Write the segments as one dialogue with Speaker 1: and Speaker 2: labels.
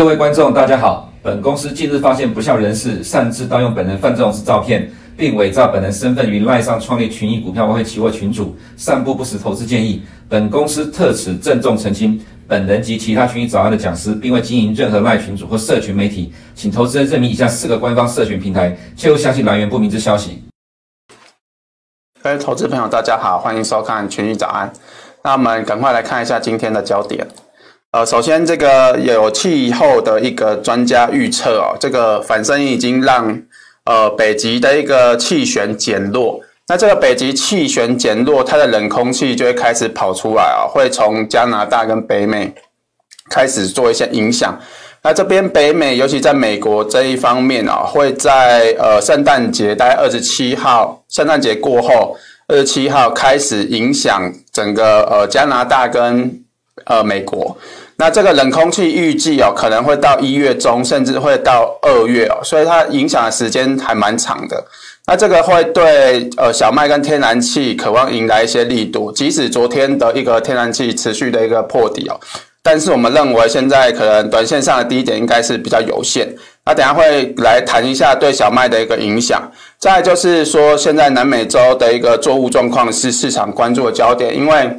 Speaker 1: 各位观众，大家好。本公司近日发现不肖人士擅自盗用本人范仲式照片，并伪造本人身份于赖上创立群益股票外汇期货群组，散布不实投资建议。本公司特此郑重澄清，本人及其他群益早安的讲师，并未经营任何赖群组或社群媒体，请投资人认明以下四个官方社群平台，切勿相信来源不明之消息。
Speaker 2: 各位投资朋友，大家好，欢迎收看群益早安。那我们赶快来看一下今天的焦点。呃，首先这个有气候的一个专家预测哦，这个反声音已经让呃北极的一个气旋减弱。那这个北极气旋减弱，它的冷空气就会开始跑出来啊，会从加拿大跟北美开始做一些影响。那这边北美，尤其在美国这一方面啊，会在呃圣诞节大概二十七号，圣诞节过后二十七号开始影响整个呃加拿大跟呃美国。那这个冷空气预计哦，可能会到一月中，甚至会到二月哦，所以它影响的时间还蛮长的。那这个会对呃小麦跟天然气渴望迎来一些力度，即使昨天的一个天然气持续的一个破底哦，但是我们认为现在可能短线上的低点应该是比较有限。那等下会来谈一下对小麦的一个影响。再就是说，现在南美洲的一个作物状况是市场关注的焦点，因为。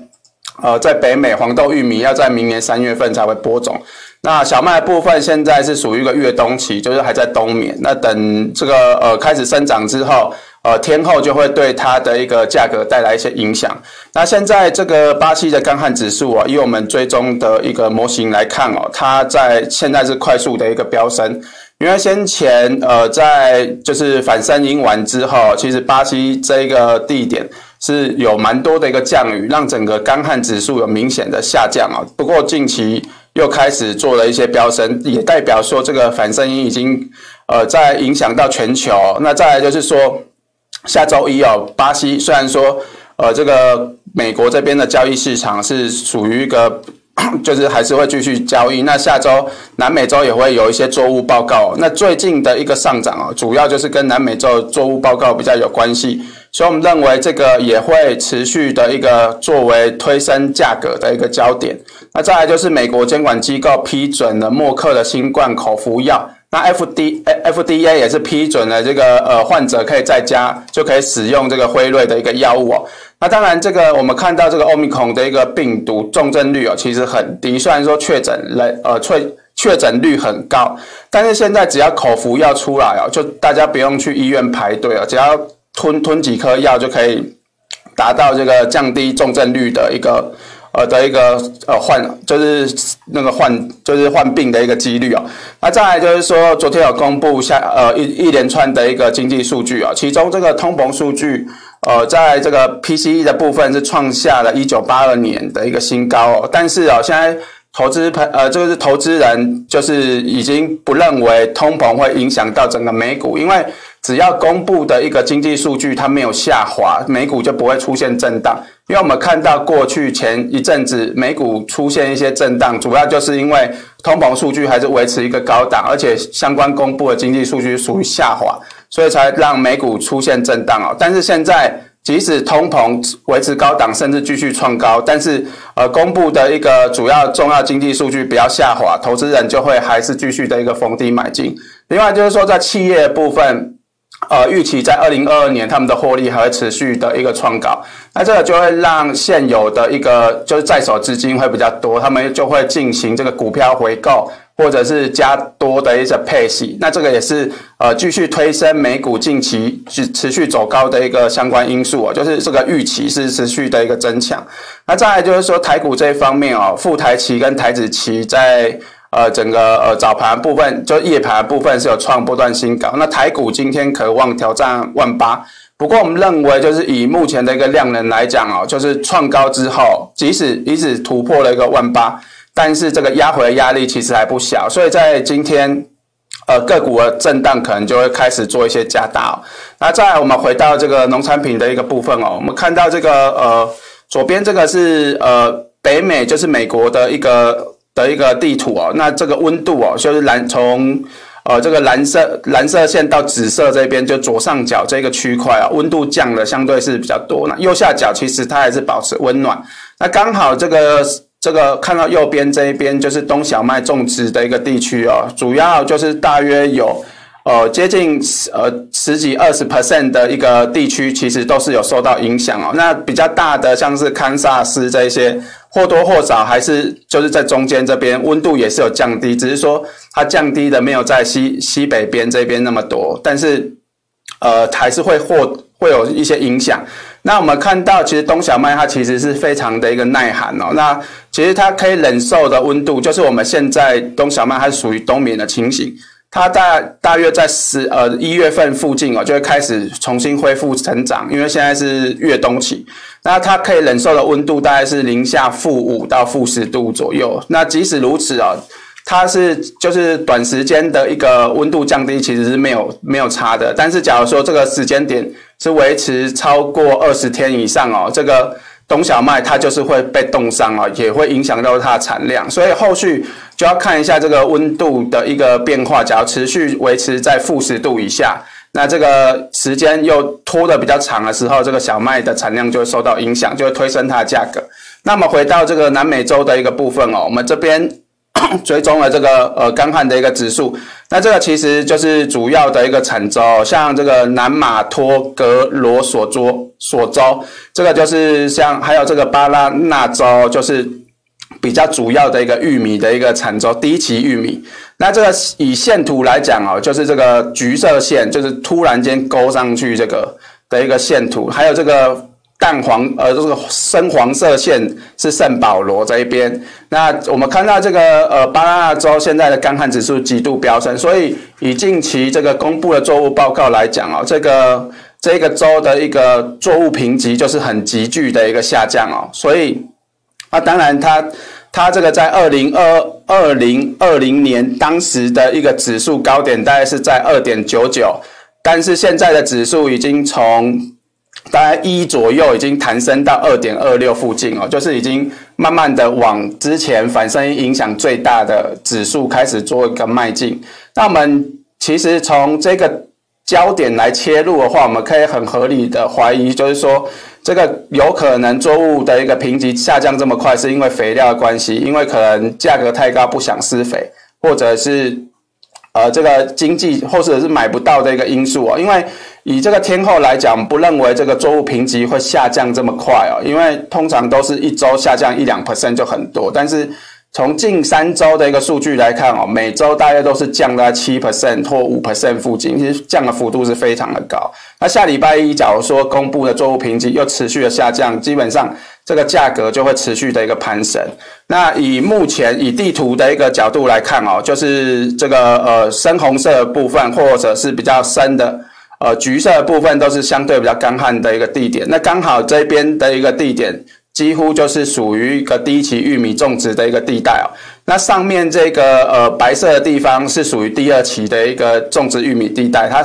Speaker 2: 呃，在北美，黄豆、玉米要在明年三月份才会播种。那小麦部分现在是属于一个越冬期，就是还在冬眠。那等这个呃开始生长之后，呃天候就会对它的一个价格带来一些影响。那现在这个巴西的干旱指数啊，以我们追踪的一个模型来看哦，它在现在是快速的一个飙升。因为先前呃在就是反声音完之后，其实巴西这个地点。是有蛮多的一个降雨，让整个干旱指数有明显的下降啊。不过近期又开始做了一些飙升，也代表说这个反声音已经呃在影响到全球。那再来就是说，下周一哦，巴西虽然说呃这个美国这边的交易市场是属于一个。就是还是会继续交易。那下周南美洲也会有一些作物报告。那最近的一个上涨啊，主要就是跟南美洲作物报告比较有关系，所以我们认为这个也会持续的一个作为推升价格的一个焦点。那再来就是美国监管机构批准了默克的新冠口服药。那 F D F D A 也是批准了这个呃患者可以在家就可以使用这个辉瑞的一个药物哦。那当然这个我们看到这个 Omicron 的一个病毒重症率哦其实很低，虽然说确诊了呃确确诊率很高，但是现在只要口服药出来哦，就大家不用去医院排队哦，只要吞吞几颗药就可以达到这个降低重症率的一个。呃的一个呃患就是那个患就是患病的一个几率哦，那再来就是说，昨天有公布下呃一一连串的一个经济数据啊，其中这个通膨数据呃在这个 PCE 的部分是创下了一九八二年的一个新高哦，但是啊现在投资朋呃就是投资人就是已经不认为通膨会影响到整个美股，因为只要公布的一个经济数据它没有下滑，美股就不会出现震荡。因为我们看到过去前一阵子美股出现一些震荡，主要就是因为通膨数据还是维持一个高档，而且相关公布的经济数据属于下滑，所以才让美股出现震荡哦。但是现在即使通膨维持高档，甚至继续创高，但是呃公布的一个主要重要经济数据比较下滑，投资人就会还是继续的一个逢低买进。另外就是说在企业部分。呃，预期在二零二二年，他们的获利还会持续的一个创高，那这个就会让现有的一个就是在手资金会比较多，他们就会进行这个股票回购，或者是加多的一些配息，那这个也是呃继续推升美股近期持持续走高的一个相关因素哦，就是这个预期是持续的一个增强。那再来就是说台股这一方面哦，富台期跟台指期在。呃，整个呃早盘部分就夜盘部分是有创波段新高，那台股今天可望挑战万八。不过我们认为，就是以目前的一个量能来讲哦，就是创高之后，即使即使突破了一个万八，但是这个压回的压力其实还不小，所以在今天呃个股的震荡可能就会开始做一些加大。那再来我们回到这个农产品的一个部分哦，我们看到这个呃左边这个是呃北美，就是美国的一个。的一个地图哦，那这个温度哦，就是蓝从呃这个蓝色蓝色线到紫色这边，就左上角这个区块啊，温度降的相对是比较多。那右下角其实它还是保持温暖。那刚好这个这个看到右边这一边就是冬小麦种植的一个地区哦，主要就是大约有。呃，接近呃十几二十 percent 的一个地区，其实都是有受到影响哦。那比较大的像是堪萨斯这一些，或多或少还是就是在中间这边温度也是有降低，只是说它降低的没有在西西北边这边那么多，但是呃还是会或会有一些影响。那我们看到，其实冬小麦它其实是非常的一个耐寒哦。那其实它可以忍受的温度，就是我们现在冬小麦它是属于冬眠的情形。它大大约在十呃一月份附近哦，就会开始重新恢复成长，因为现在是越冬期。那它可以忍受的温度大概是零下负五到负十度左右。那即使如此哦，它是就是短时间的一个温度降低，其实是没有没有差的。但是假如说这个时间点是维持超过二十天以上哦，这个。冬小麦它就是会被冻伤啊，也会影响到它的产量，所以后续就要看一下这个温度的一个变化。假如持续维持在负十度以下，那这个时间又拖得比较长的时候，这个小麦的产量就会受到影响，就会推升它的价格。那么回到这个南美洲的一个部分哦，我们这边。追踪了这个呃干旱的一个指数，那这个其实就是主要的一个产州，像这个南马托格罗索州、索州，这个就是像还有这个巴拉那州，就是比较主要的一个玉米的一个产州，低畦玉米。那这个以线图来讲哦，就是这个橘色线，就是突然间勾上去这个的一个线图，还有这个。淡黄呃，这个深黄色线是圣保罗这一边。那我们看到这个呃巴拉那州现在的干旱指数极度飙升，所以以近期这个公布的作物报告来讲哦，这个这个州的一个作物评级就是很急剧的一个下降哦。所以啊，当然它它这个在二零二二零二零年当时的一个指数高点大概是在二点九九，但是现在的指数已经从大概一左右已经弹升到二点二六附近哦，就是已经慢慢的往之前反声音影响最大的指数开始做一个迈进。那我们其实从这个焦点来切入的话，我们可以很合理的怀疑，就是说这个有可能作物的一个评级下降这么快，是因为肥料的关系，因为可能价格太高不想施肥，或者是呃这个经济或者是买不到的一个因素啊，因为。以这个天后来讲，不认为这个作物评级会下降这么快哦，因为通常都是一周下降一两 percent 就很多。但是从近三周的一个数据来看哦，每周大约都是降在七 percent 或五 percent 附近，其实降的幅度是非常的高。那下礼拜一，假如说公布的作物评级又持续的下降，基本上这个价格就会持续的一个攀升。那以目前以地图的一个角度来看哦，就是这个呃深红色的部分，或者是比较深的。呃，橘色的部分都是相对比较干旱的一个地点，那刚好这边的一个地点几乎就是属于一个第一期玉米种植的一个地带哦。那上面这个呃白色的地方是属于第二期的一个种植玉米地带，它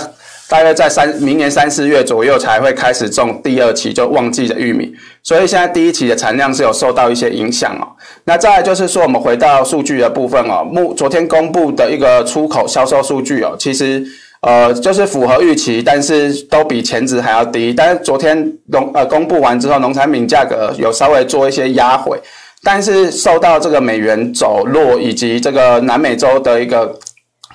Speaker 2: 大约在三明年三四月左右才会开始种第二期就旺季的玉米，所以现在第一期的产量是有受到一些影响哦。那再就是说，我们回到数据的部分哦，目昨天公布的一个出口销售数据哦，其实。呃，就是符合预期，但是都比前值还要低。但是昨天农呃公布完之后，农产品价格有稍微做一些压回，但是受到这个美元走弱以及这个南美洲的一个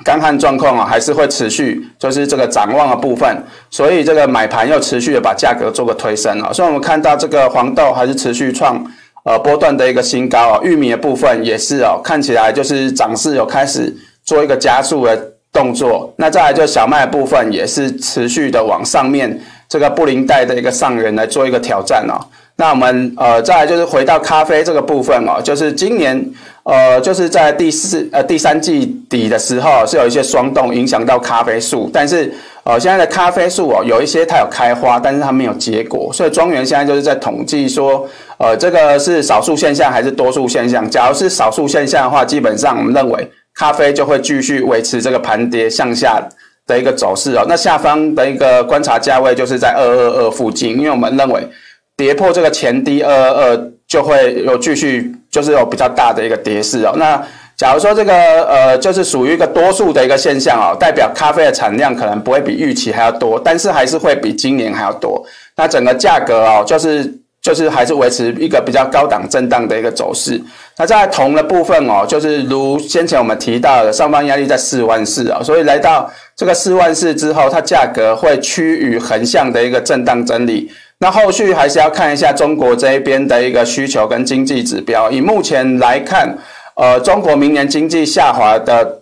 Speaker 2: 干旱状况啊，还是会持续，就是这个展望的部分。所以这个买盘又持续的把价格做个推升啊。所以我们看到这个黄豆还是持续创呃波段的一个新高啊，玉米的部分也是哦，看起来就是涨势有开始做一个加速的。动作，那再来就小麦部分也是持续的往上面这个布林带的一个上缘来做一个挑战哦。那我们呃再来就是回到咖啡这个部分哦，就是今年呃就是在第四呃第三季底的时候是有一些霜冻影响到咖啡树，但是呃现在的咖啡树哦有一些它有开花，但是它没有结果，所以庄园现在就是在统计说呃这个是少数现象还是多数现象？假如是少数现象的话，基本上我们认为。咖啡就会继续维持这个盘跌向下的一个走势哦。那下方的一个观察价位就是在二二二附近，因为我们认为跌破这个前低二二二就会有继续就是有比较大的一个跌势哦。那假如说这个呃就是属于一个多数的一个现象哦，代表咖啡的产量可能不会比预期还要多，但是还是会比今年还要多。那整个价格哦就是就是还是维持一个比较高档震荡的一个走势。那在铜的部分哦，就是如先前我们提到的，上方压力在四万四啊，所以来到这个四万四之后，它价格会趋于横向的一个震荡整理。那后续还是要看一下中国这一边的一个需求跟经济指标。以目前来看，呃，中国明年经济下滑的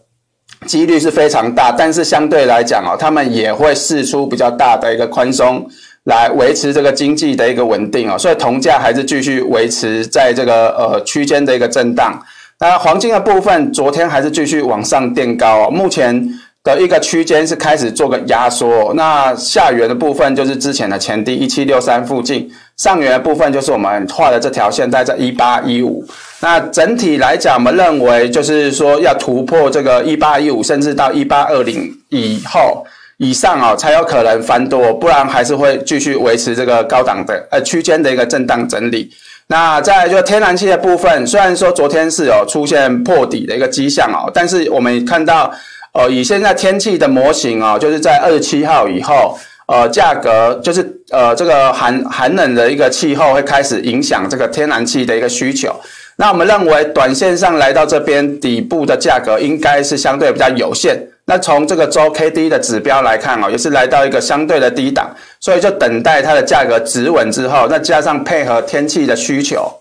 Speaker 2: 几率是非常大，但是相对来讲哦，他们也会释出比较大的一个宽松。来维持这个经济的一个稳定哦，所以铜价还是继续维持在这个呃区间的一个震荡。那黄金的部分，昨天还是继续往上垫高哦，目前的一个区间是开始做个压缩。那下缘的部分就是之前的前低一七六三附近，上缘的部分就是我们画的这条线，在这一八一五。那整体来讲，我们认为就是说要突破这个一八一五，甚至到一八二零以后。以上啊、哦，才有可能翻多，不然还是会继续维持这个高档的呃区间的一个震荡整理。那再就天然气的部分，虽然说昨天是有出现破底的一个迹象哦，但是我们看到，呃，以现在天气的模型哦，就是在二十七号以后，呃，价格就是呃这个寒寒冷的一个气候会开始影响这个天然气的一个需求。那我们认为，短线上来到这边底部的价格应该是相对比较有限。那从这个周 K D 的指标来看哦，也是来到一个相对的低档，所以就等待它的价格止稳之后，那加上配合天气的需求，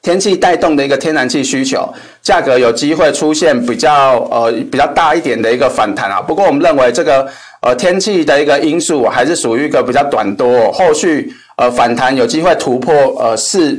Speaker 2: 天气带动的一个天然气需求，价格有机会出现比较呃比较大一点的一个反弹啊。不过我们认为这个呃天气的一个因素还是属于一个比较短多，后续呃反弹有机会突破呃四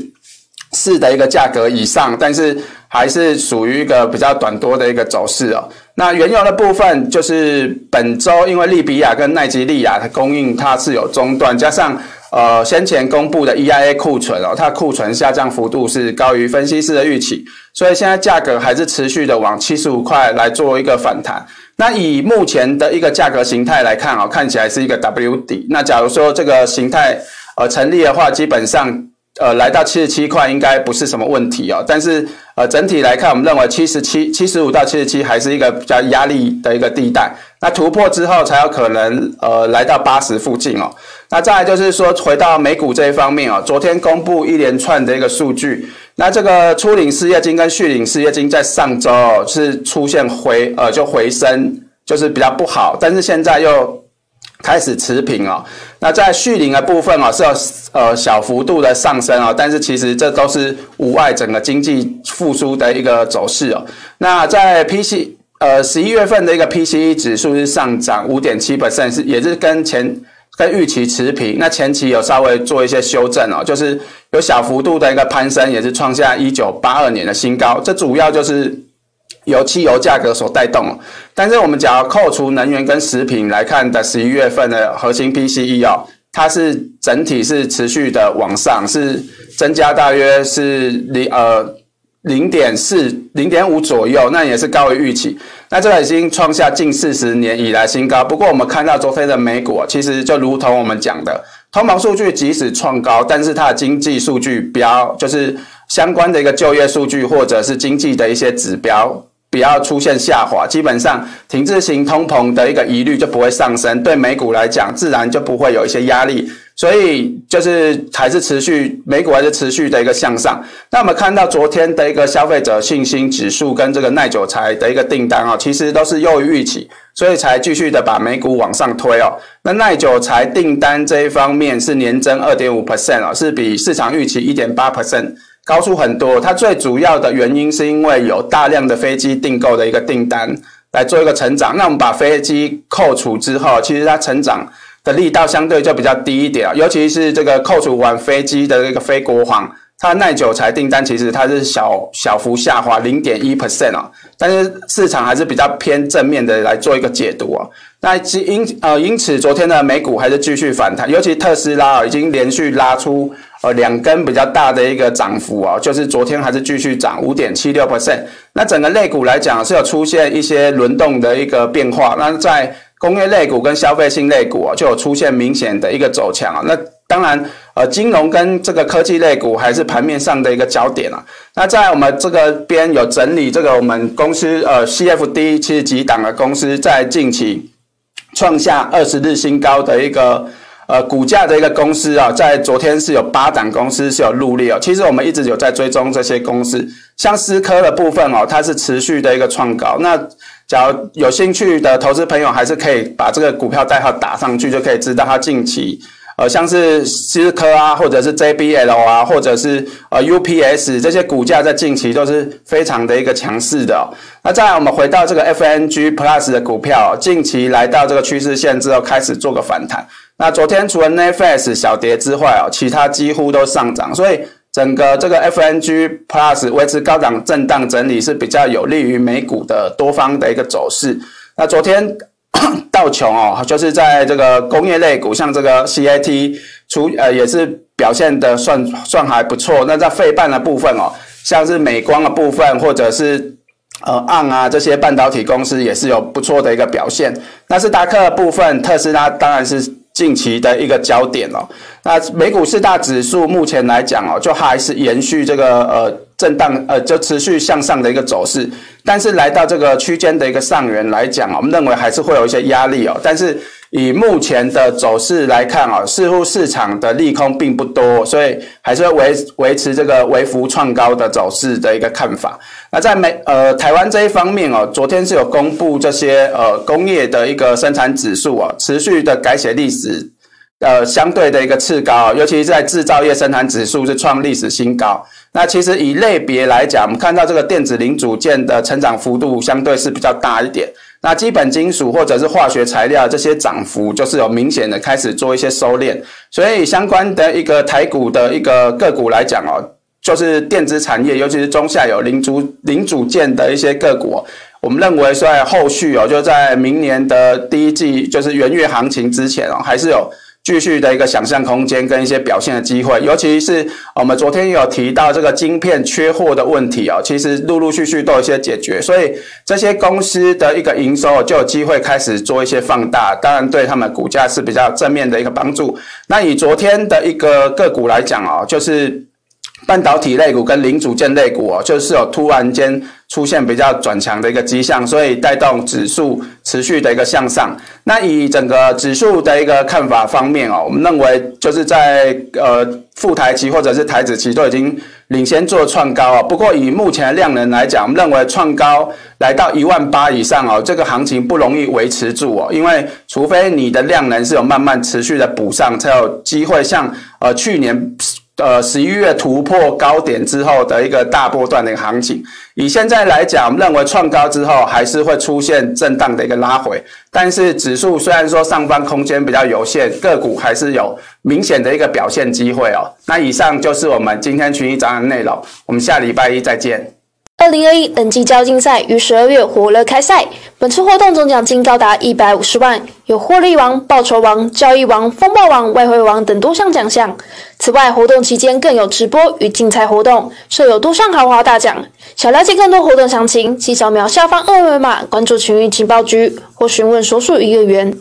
Speaker 2: 四的一个价格以上，但是还是属于一个比较短多的一个走势哦。那原油的部分就是本周，因为利比亚跟奈及利亚的供应它是有中断，加上呃先前公布的 EIA 库存哦，它库存下降幅度是高于分析师的预期，所以现在价格还是持续的往七十五块来做一个反弹。那以目前的一个价格形态来看哦，看起来是一个 W 底。那假如说这个形态呃成立的话，基本上。呃，来到七十七块应该不是什么问题哦，但是呃，整体来看，我们认为七十七、七十五到七十七还是一个比较压力的一个地带。那突破之后才有可能呃来到八十附近哦。那再来就是说，回到美股这一方面哦，昨天公布一连串的一个数据，那这个初领失业金跟续领失业金在上周哦是出现回呃就回升，就是比较不好，但是现在又。开始持平哦，那在续领的部分哦是有呃小幅度的上升哦，但是其实这都是无碍整个经济复苏的一个走势哦。那在 PC 呃十一月份的一个 PCE 指数是上涨五点七 percent，是也是跟前跟预期持平。那前期有稍微做一些修正哦，就是有小幅度的一个攀升，也是创下一九八二年的新高。这主要就是。由汽油价格所带动，但是我们只要扣除能源跟食品来看的十一月份的核心 PCE 哦，它是整体是持续的往上，是增加大约是零呃零点四零点五左右，那也是高于预期。那这个已经创下近四十年以来新高。不过我们看到昨天的美股，其实就如同我们讲的，通膨数据即使创高，但是它的经济数据标就是相关的一个就业数据或者是经济的一些指标。不要出现下滑，基本上停滞型通膨的一个疑虑就不会上升，对美股来讲自然就不会有一些压力，所以就是还是持续美股还是持续的一个向上。那我们看到昨天的一个消费者信心指数跟这个耐久财的一个订单啊，其实都是优于预期，所以才继续的把美股往上推哦。那耐久财订单这一方面是年增二点五 percent 哦，是比市场预期一点八 percent。高出很多，它最主要的原因是因为有大量的飞机订购的一个订单来做一个成长。那我们把飞机扣除之后，其实它成长的力道相对就比较低一点，尤其是这个扣除完飞机的这个非国行。它耐久财订单其实它是小小幅下滑零点一 percent 啊，但是市场还是比较偏正面的来做一个解读啊。那因呃因此昨天的美股还是继续反弹，尤其特斯拉啊已经连续拉出呃两根比较大的一个涨幅啊，就是昨天还是继续涨五点七六 percent。那整个类股来讲是有出现一些轮动的一个变化，那在工业类股跟消费性类股啊就有出现明显的一个走强啊。那当然，呃，金融跟这个科技类股还是盘面上的一个焦点啊。那在我们这个边有整理这个我们公司呃 CFD 七十几档的公司在近期创下二十日新高的一个呃股价的一个公司啊，在昨天是有八档公司是有入列哦。其实我们一直有在追踪这些公司，像思科的部分哦，它是持续的一个创高。那假如有兴趣的投资朋友，还是可以把这个股票代号打上去，就可以知道它近期。呃，像是思科啊，或者是 JBL 啊，或者是呃 UPS 这些股价在近期都是非常的一个强势的。那再来，我们回到这个 FNG Plus 的股票，近期来到这个趋势线之后，开始做个反弹。那昨天除了 Netflix 小跌之外哦，其他几乎都上涨，所以整个这个 FNG Plus 维持高档震荡整理是比较有利于美股的多方的一个走势。那昨天。道琼哦，就是在这个工业类股，像这个 CAT 出呃也是表现的算算还不错。那在费半的部分哦，像是美光的部分，或者是呃昂啊这些半导体公司也是有不错的一个表现。纳斯达克的部分，特斯拉当然是近期的一个焦点哦。那美股四大指数目前来讲哦，就还是延续这个呃。震荡呃，就持续向上的一个走势，但是来到这个区间的一个上缘来讲，我们认为还是会有一些压力哦。但是以目前的走势来看啊，似乎市场的利空并不多，所以还是会维维持这个微幅创高的走势的一个看法。那在美呃台湾这一方面哦，昨天是有公布这些呃工业的一个生产指数啊，持续的改写历史。呃，相对的一个次高，尤其是在制造业生产指数是创历史新高。那其实以类别来讲，我们看到这个电子零组件的成长幅度相对是比较大一点。那基本金属或者是化学材料这些涨幅就是有明显的开始做一些收敛。所以相关的一个台股的一个个股来讲哦，就是电子产业，尤其是中下游零组零组件的一些个股，我们认为在后续哦，就在明年的第一季，就是元月行情之前哦，还是有。继续的一个想象空间跟一些表现的机会，尤其是我们昨天有提到这个晶片缺货的问题哦，其实陆陆续续都有一些解决，所以这些公司的一个营收就有机会开始做一些放大，当然对他们股价是比较正面的一个帮助。那以昨天的一个个股来讲哦，就是。半导体类股跟零组件类股哦，就是有突然间出现比较转强的一个迹象，所以带动指数持续的一个向上。那以整个指数的一个看法方面哦，我们认为就是在呃富台期或者是台指期都已经领先做创高哦。不过以目前的量能来讲，我们认为创高来到一万八以上哦，这个行情不容易维持住哦，因为除非你的量能是有慢慢持续的补上，才有机会像呃去年。呃，十一月突破高点之后的一个大波段的一个行情，以现在来讲，我们认为创高之后还是会出现震荡的一个拉回，但是指数虽然说上方空间比较有限，个股还是有明显的一个表现机会哦。那以上就是我们今天群益早安的内容，我们下礼拜一再见。
Speaker 3: 二零二一等级交竞赛于十二月火热开赛，本次活动总奖金高达一百五十万，有获利王、报酬王、交易王、风暴王、外汇王等多项奖项。此外，活动期间更有直播与竞猜活动，设有多项豪华大奖。想了解更多活动详情，请扫描下方二维码关注群益情报局或询问所属营业员。